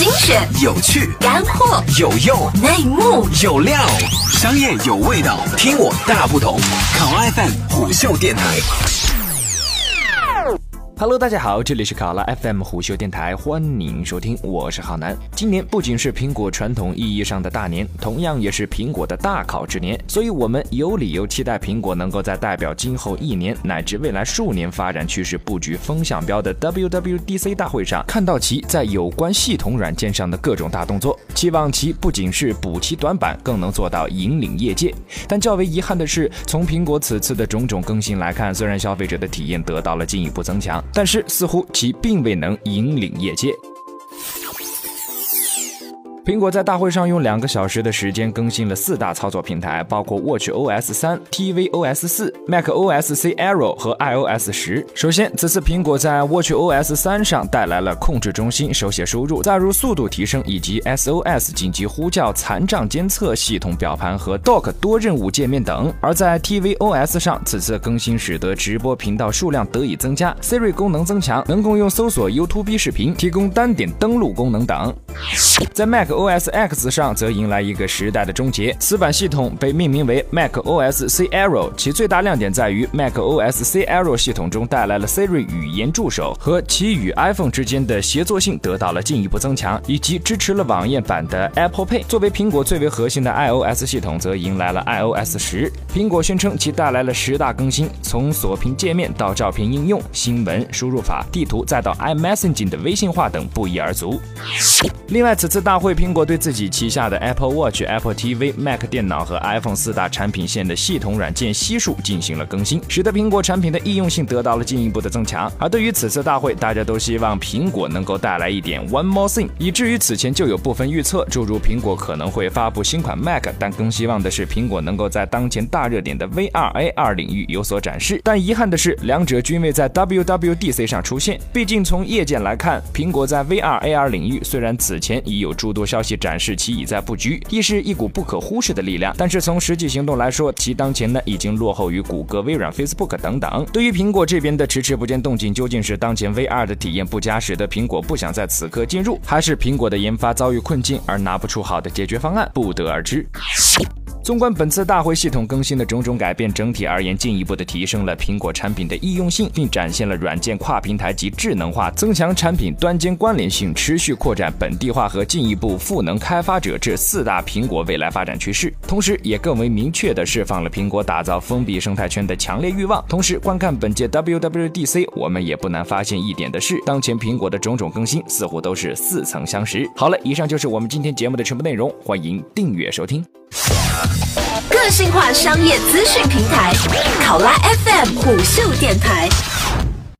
精选、有趣、干货、有用、内幕、有料，商业有味道，听我大不同。考 FM 虎嗅电台。Hello，大家好，这里是考拉 FM 虎嗅电台，欢迎收听，我是浩南。今年不仅是苹果传统意义上的大年，同样也是苹果的大考之年，所以我们有理由期待苹果能够在代表今后一年乃至未来数年发展趋势布局风向标的 WWDC 大会上，看到其在有关系统软件上的各种大动作，期望其不仅是补齐短板，更能做到引领业界。但较为遗憾的是，从苹果此次的种种更新来看，虽然消费者的体验得到了进一步增强。但是，似乎其并未能引领业界。苹果在大会上用两个小时的时间更新了四大操作平台，包括 Watch OS 三、tvOS 四、Mac OS X Aero 和 iOS 十。首先，此次苹果在 Watch OS 三上带来了控制中心手写输入、载入速度提升以及 SOS 紧急呼叫、残障监测系统表盘和 Dock 多任务界面等；而在 tvOS 上，此次更新使得直播频道数量得以增加，Siri 功能增强，能够用搜索 YouTube 视频，提供单点登录功能等。在 Mac OS X 上则迎来一个时代的终结，此版系统被命名为 Mac OS X Aero，其最大亮点在于 Mac OS X Aero 系统中带来了 Siri 语言助手和其与 iPhone 之间的协作性得到了进一步增强，以及支持了网页版的 Apple Pay。作为苹果最为核心的 iOS 系统，则迎来了 iOS 十。苹果宣称其带来了十大更新，从锁屏界面到照片应用、新闻输入法、地图，再到 iMessaging 的微信化等不一而足。另外，此次大会，苹果对自己旗下的 Apple Watch、Apple TV、Mac 电脑和 iPhone 四大产品线的系统软件悉数进行了更新，使得苹果产品的易用性得到了进一步的增强。而对于此次大会，大家都希望苹果能够带来一点 One More Thing，以至于此前就有部分预测，诸如苹果可能会发布新款 Mac，但更希望的是苹果能够在当前大热点的 VR、AR 领域有所展示。但遗憾的是，两者均未在 WWDC 上出现。毕竟从业界来看，苹果在 VR、AR 领域虽然此前已有诸多消息展示其已在布局，亦是一股不可忽视的力量。但是从实际行动来说，其当前呢已经落后于谷歌、微软、Facebook 等等。对于苹果这边的迟迟不见动静，究竟是当前 VR 的体验不佳，使得苹果不想在此刻进入，还是苹果的研发遭遇困境而拿不出好的解决方案，不得而知。纵观本次大会系统更新的种种改变，整体而言进一步的提升了苹果产品的易用性，并展现了软件跨平台及智能化，增强产品端间关联性，持续扩展本地化和进一步赋能开发者这四大苹果未来发展趋势。同时，也更为明确的释放了苹果打造封闭生态圈的强烈欲望。同时，观看本届 WWDC，我们也不难发现一点的是，当前苹果的种种更新似乎都是似曾相识。好了，以上就是我们今天节目的全部内容，欢迎订阅收听。个性化商业资讯平台，考拉 FM 虎嗅电台。